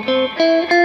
Música